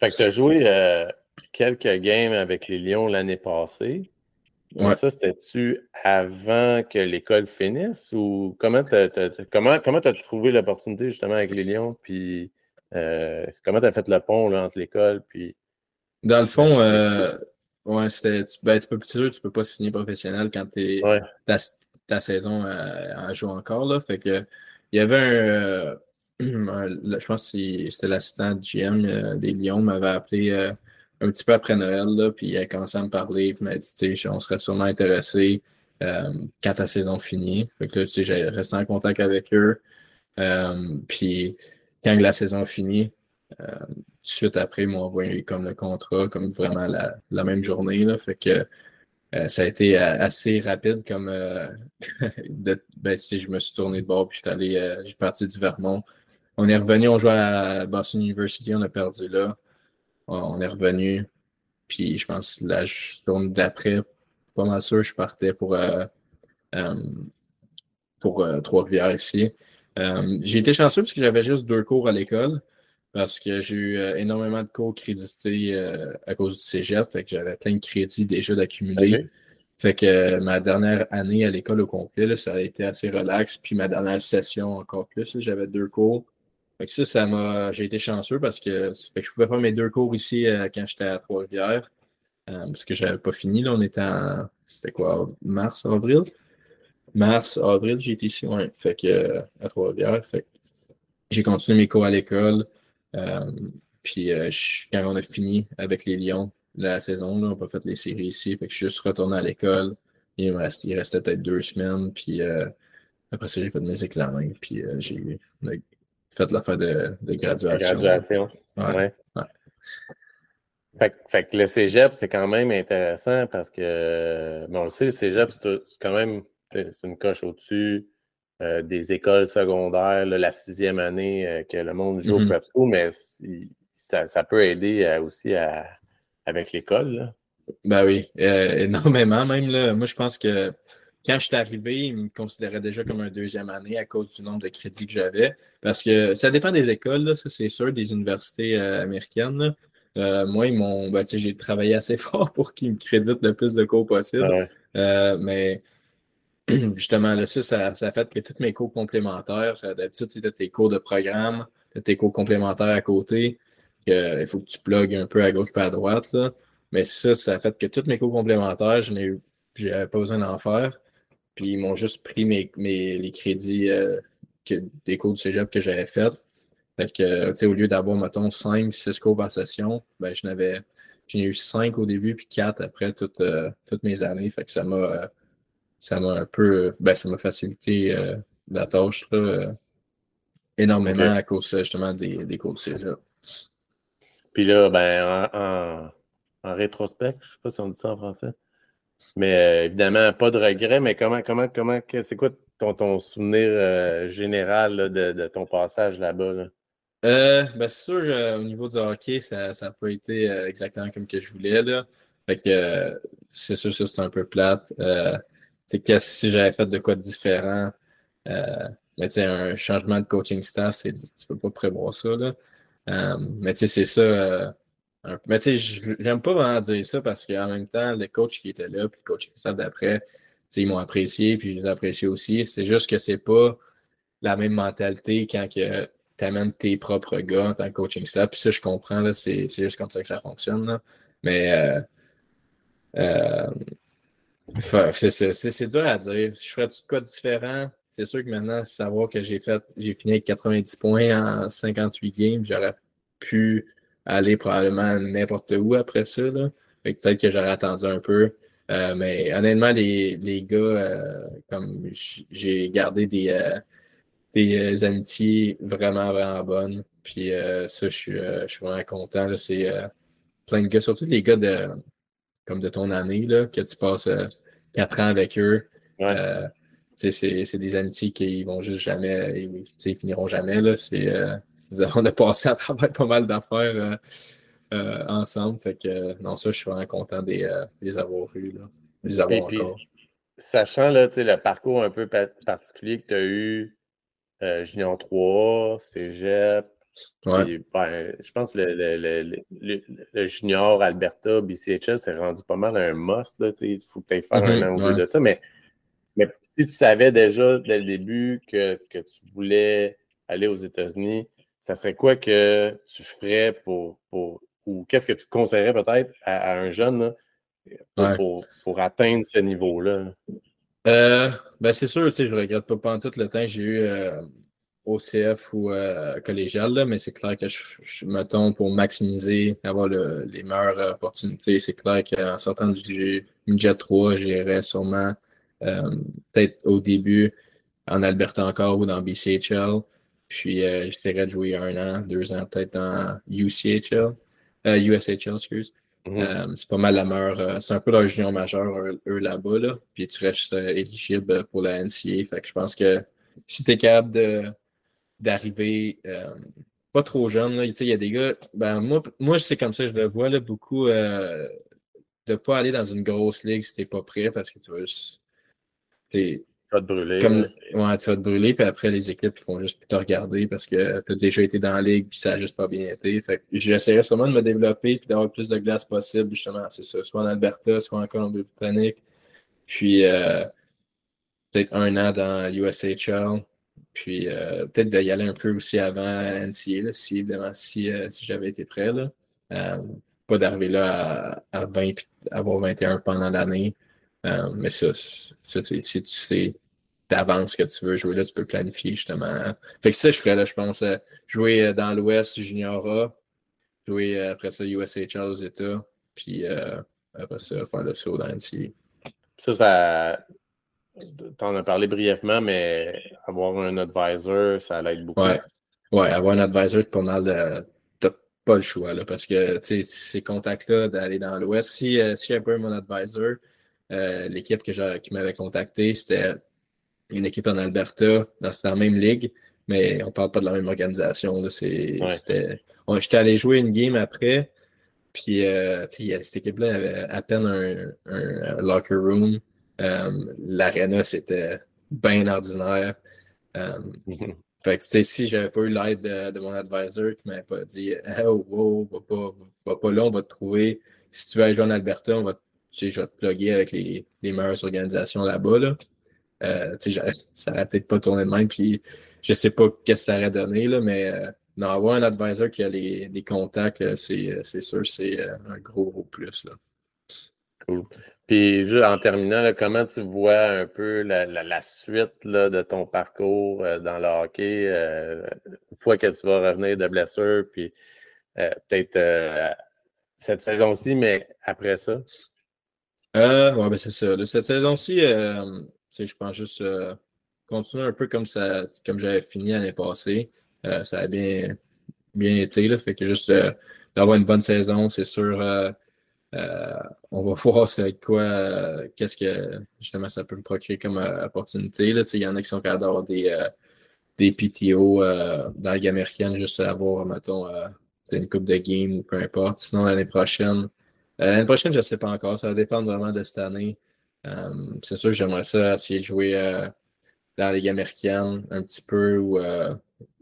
Fait que tu as joué euh, quelques games avec les Lions l'année passée. Ça, c'était-tu avant que l'école finisse ou comment tu as, comment, comment as trouvé l'opportunité justement avec les Lions? Puis euh, comment tu as fait le pont là, entre l'école puis. Dans le fond, euh, ouais, c'était. Ben, tu peux tu peux pas signer professionnel quand es, ta, saison en joue encore. Là, fait que il y avait un je pense que c'était l'assistant de GM euh, des Lions m'avait appelé euh, un petit peu après Noël, là, puis il a commencé à me parler, puis m'a dit, on serait sûrement intéressé euh, quand ta saison finit. Fait que là, j'ai resté en contact avec eux. puis quand la saison finit, suite après, ils m'ont envoyé comme le contrat, comme vraiment la, la même journée. Là, fait que ça a été assez rapide comme de, ben, si je me suis tourné de bord puis je allé, parti du Vermont on est revenu, on jouait à Boston University, on a perdu là. On est revenu. Puis je pense la journée d'après, pas mal sûr, je partais pour, euh, euh, pour euh, Trois-Rivières ici. j'ai été chanceux parce que j'avais juste deux cours à l'école parce que j'ai eu énormément de cours crédités à cause du cégep. Fait que j'avais plein de crédits déjà d'accumuler. Fait que ma dernière année à l'école au complet, ça a été assez relax. Puis ma dernière session encore plus, j'avais deux cours. Fait que ça, ça m'a. J'ai été chanceux parce que, fait que je pouvais faire mes deux cours ici euh, quand j'étais à Trois-Rivières. Euh, parce que j'avais pas fini. Là, on était en. C'était quoi? Mars, avril? Mars, avril, j'ai été ici, ouais. Fait que euh, à Trois-Rivières. Fait que j'ai continué mes cours à l'école. Puis quand on a fini avec les Lions la saison, là, on a pas fait les séries ici. Fait que je suis juste retourné à l'école. il, restait peut-être deux semaines. Puis après ça, j'ai fait mes examens. Puis j'ai fait l'affaire de, de graduation. Graduation. Ouais. Fait, que le cégep, c'est quand même intéressant parce que, bon, on le sait, le cégep, c'est quand même une coche au-dessus euh, des écoles secondaires, la sixième année euh, que le monde joue au mm-hmm. prep school, mais ça, peut aider euh, aussi avec l'école. Ben oui, énormément même. Là. Moi, je pense que quand je suis arrivé, ils me considéraient déjà comme un deuxième année à cause du nombre de crédits que j'avais. Parce que ça dépend des écoles, ça c'est sûr, des universités américaines. moi, ils m'ont. Ben, j'ai travaillé assez fort pour qu'ils me créditent le plus de cours possible. mais justement, là, ça, ça, a fait que tous mes cours complémentaires, euh, d'habitude, c'était tes cours de programme, tes cours complémentaires à côté, il faut que tu plugues un peu à gauche et à droite. Là. Mais ça, ça a fait que tous mes cours complémentaires, je n'ai pas besoin d'en faire. Puis ils m'ont juste pris mes, mes, les crédits euh, que, des cours du cégep que j'avais fait. Fait que, tu sais, au lieu d'avoir, mettons, 5, 6 cours par session, ben, je n'avais, j'en ai eu 5 au début, puis 4 après toutes, euh, toutes mes années. Fait que ça m'a, ça m'a un peu, ben, ça m'a facilité euh, la tâche euh, énormément à cause justement des, des cours de cégep. Puis là, ben, en, en, rétrospect, je ne sais pas si on dit ça en français, mais euh, évidemment, pas de regret, mais comment, comment, comment, c'est quoi ton, ton souvenir général de, ton passage là-bas? Là? ben, c'est sûr, au niveau du hockey, ça n'a pas été exactement comme que je voulais. Là. Fait que c'est sûr, ça c'est un peu plate c'est que si j'avais fait de quoi de différent, euh, mais un changement de coaching staff, c'est tu peux pas prévoir ça. Là. Euh, mais tu sais, c'est ça. Euh, mais tu sais, j'aime pas vraiment dire ça parce qu'en même temps, les coachs qui étaient là, puis le coaching staff d'après, ils m'ont apprécié, puis je les apprécié aussi. C'est juste que c'est pas la même mentalité quand que tu amènes tes propres gars tant que coaching staff. Puis ça, je comprends, c'est juste comme ça que ça fonctionne. Là. Mais euh, c'est dur à dire. Si je ferais tout quoi de différent, c'est sûr que maintenant, savoir que j'ai fait, j'ai fini avec 90 points en 58 games, j'aurais pu aller probablement n'importe où après ça. Peut-être que j'aurais attendu un peu. Euh, mais honnêtement, les, les gars, euh, comme j'ai gardé des, euh, des amitiés vraiment, vraiment bonnes. Puis ça, je suis, je suis vraiment content. C'est plein de gars, surtout les gars de comme de ton année, là, que tu passes euh, quatre ans avec eux. Euh, c'est des amitiés qui vont juste jamais, ils finiront jamais. Là. Euh, on a passé à travers pas mal d'affaires ensemble. Fait que non, ça, je suis vraiment content des, des avoir eus. Là, des avoir encore. Sachant là, le parcours un peu particulier que tu as eu, Junior 3, Cégep, ben, je pense que le, junior Alberta BCHL s'est rendu pas mal un must. Il faut que tu faire un mm-hmm, an ou deux de ça. Mais, mais si tu savais déjà dès le début que, tu voulais aller aux États-Unis, ça serait quoi que tu ferais pour, pour ou qu'est-ce que tu conseillerais peut-être à, un jeune pour, atteindre ce niveau-là? Euh, ben c'est sûr, je ne regrette pas pendant tout le temps. J'ai eu euh, au CF ou euh, collégial, là, mais c'est clair que je, je me pour maximiser, avoir les meilleures opportunités. C'est clair qu'en sortant du Midget 3, j'irais sûrement euh, peut-être au début en Alberta encore ou dans BCHL. Puis euh, j'essaierais de jouer un an, deux ans peut-être dans UCHL, USHL, excuse. Mm-hmm. c'est pas mal la meilleure. c'est un peu leur junior majeur, eux, là-bas. Là. Puis tu restes éligible pour la NCA. Fait que je pense que si tu es capable de d'arriver euh, pas trop jeune. Il y a des gars, ben, moi, moi c'est comme ça je le vois, là, beaucoup euh, de ne pas aller dans une grosse ligue si tu n'es pas prêt parce que tu vas juste. Tu vas te brûler. Comme, ouais, tu vas te brûler, puis après, les équipes ils font juste plus te regarder parce que tu as déjà été dans la ligue, puis ça n'a juste pas bien été. Fait j'essaierai sûrement de me développer, puis d'avoir le plus de glace possible, justement. C'est ça, soit en Alberta, soit en Colombie-Britannique. Puis, euh, peut-être un an dans USHL. Puis euh, peut-être d'y aller un peu aussi avant NCA, si évidemment si, euh, si j'avais été prêt. Là. Euh, pas d'arriver là à, 20 et avoir 21 pendant l'année. mais ça, ça si tu sais d'avance que tu veux jouer là, tu peux planifier justement. Fait que ça, je ferais là, je pense, jouer dans l'Ouest Junior A, jouer après ça USHL aux États, puis après ça, faire le saut dans NCA. Ça, ça. T'en as parlé brièvement, mais avoir un advisor, ça l'aide beaucoup. Ouais. ouais, avoir un advisor, c'est pas mal de. T'as pas le choix, là, parce que ces contacts-là d'aller dans l'Ouest, si, euh, si j'avais pas eu mon advisor, euh, l'équipe qui m'avait contacté, c'était une équipe en Alberta, dans la même ligue, mais on parle pas de la même organisation. C'était. J'étais allé jouer une game après, puis, euh, cette équipe-là avait à peine un, locker room. Euh, L'arena, c'était bien ordinaire. Fait que, si j'avais pas eu l'aide de, mon advisor qui m'avait pas dit Oh, wow, va pas, va pas là, on va te trouver. Si tu veux aller jouer en Alberta, on va, je vais te plugger avec les, les meilleures organisations là-bas. Là. Euh, ça n'aurait peut-être pas tourné de même. Puis, je sais pas qu'est-ce que ça aurait donné, là, mais euh, non, avoir un advisor qui a les, contacts, euh, euh, c'est sûr, c'est un gros, gros plus. Là. Cool. Puis, juste en terminant, comment tu vois un peu la, suite là, de ton parcours dans le hockey, une fois que tu vas revenir de blessure, puis peut-être cette saison-ci, mais après ça? Euh, ouais, ben c'est ça. De cette saison-ci, je pense juste continuer un peu comme ça, comme j'avais fini l'année passée. Euh, ça a bien, bien été. Là, fait que juste euh, d'avoir une bonne saison, c'est sûr. Euh, on va voir c'est quoi, qu'est-ce que justement ça peut me procurer comme opportunité. Là. Il y en a qui sont capables d'avoir des, des PTO dans la Ligue américaine, juste avoir, mettons, une coupe de game ou peu importe. Sinon, l'année prochaine, l'année prochaine, je ne sais pas encore. Ça va dépendre vraiment de cette année. c'est sûr que j'aimerais ça essayer de jouer dans la Ligue américaine un petit peu ou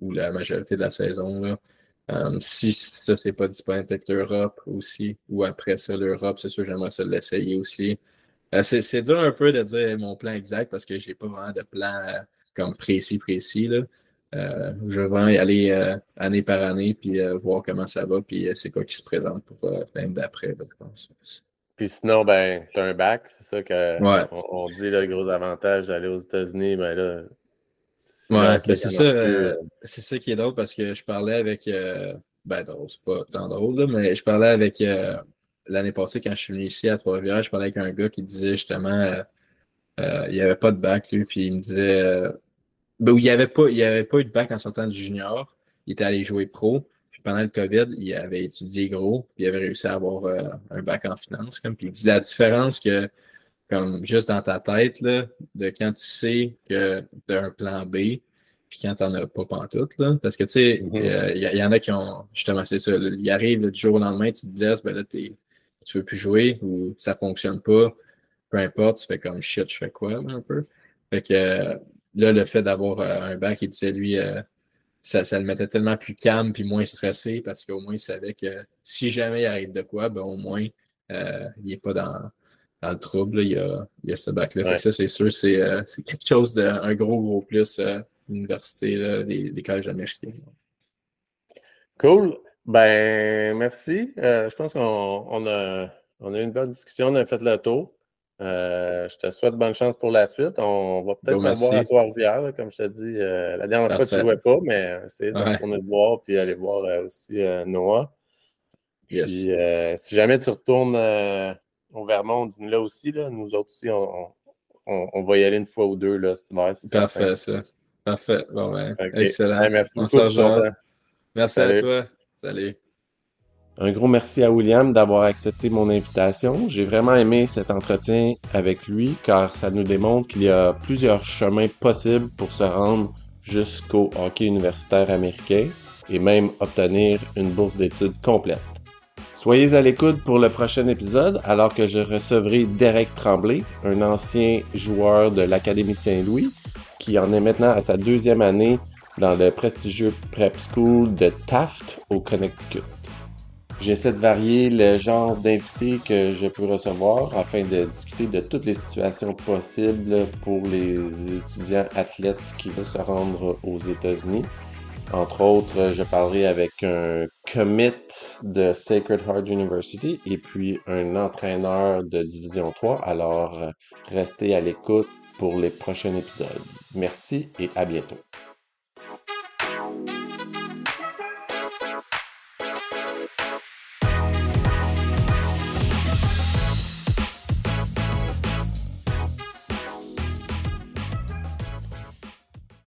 ou la majorité de la saison. Là. Um, si ça, c'est pas disponible, peut-être l'Europe aussi, ou après ça, l'Europe, c'est sûr, j'aimerais ça l'essayer aussi. Euh, c'est dur un peu de dire mon plan exact parce que j'ai pas vraiment de plan euh, comme précis, précis. Là. Euh, je vais vraiment y aller année par année, puis voir comment ça va, puis c'est quoi qui se présente pour l'année d'après, je pense. Puis sinon, ben, tu as un bac, c'est ça qu'on on dit le gros avantage d'aller aux États-Unis, ben là, Ouais, ben, c'est ça, euh, c'est ça qui est drôle parce que je parlais avec. Euh, ben, drôle, c'est pas tant drôle, mais je parlais avec. Euh, l'année passée, quand je suis venu ici à Trois-Rivières, je parlais avec un gars qui disait justement. il n'y avait pas de bac, lui, puis il me disait. ben, il n'y avait, pas, il avait pas eu de bac en sortant du junior. Il était allé jouer pro. Puis pendant le COVID, il avait étudié gros, puis il avait réussi à avoir un bac en finance. Comme, puis il disait la différence que comme juste dans ta tête, là, de quand tu sais que tu as un plan B, puis quand tu n'en as pas pantoute. Là. Parce que, tu sais, il mm-hmm. y, en a qui ont, justement, c'est ça, il arrive du jour au lendemain, tu te blesses, ben là, tu ne veux plus jouer ou ça ne fonctionne pas. Peu importe, tu fais comme shit, je fais quoi, un peu. Fait que là, le fait d'avoir euh, un banc qui disait, lui, euh, ça, ça, le mettait tellement plus calme puis moins stressé parce qu'au moins, il savait que si jamais il arrive de quoi, ben au moins, euh, il n'est pas dans dans le trouble, il, y a, il y a ce bac-là. Ça, c'est sûr, c'est euh, quelque chose d'un gros, gros plus à l'université des, des, collèges américains. Cool. Ben, merci. Euh, je pense qu'on a, on a eu une bonne discussion, on a fait le tour. Euh, je te souhaite bonne chance pour la suite. On va peut-être se voir à Trois-Rivières, comme je t'ai dit. la dernière fois, tu ne jouais pas, mais c'est de retourner te voir puis aller voir aussi Noah. Puis, si jamais tu retournes au Vermont, là aussi. Là. Nous autres aussi, on, on, on, va y aller une fois ou deux là, cet hiver. Parfait, ça. Parfait. Bon, ben, excellent. merci beaucoup. Merci à toi. Salut. Un gros merci à William d'avoir accepté mon invitation. J'ai vraiment aimé cet entretien avec lui car ça nous démontre qu'il y a plusieurs chemins possibles pour se rendre jusqu'au hockey universitaire américain et même obtenir une bourse d'études complète. Soyez à l'écoute pour le prochain épisode alors que je recevrai Derek Tremblay, un ancien joueur de l'Académie Saint-Louis qui en est maintenant à sa deuxième année dans le prestigieux prep school de Taft au Connecticut. J'essaie de varier le genre d'invités que je peux recevoir afin de discuter de toutes les situations possibles pour les étudiants athlètes qui veulent se rendre aux États-Unis. Entre autres, je parlerai avec un commit de Sacred Heart University et puis un entraîneur de Division 3. Alors, restez à l'écoute pour les prochains épisodes. Merci et à bientôt.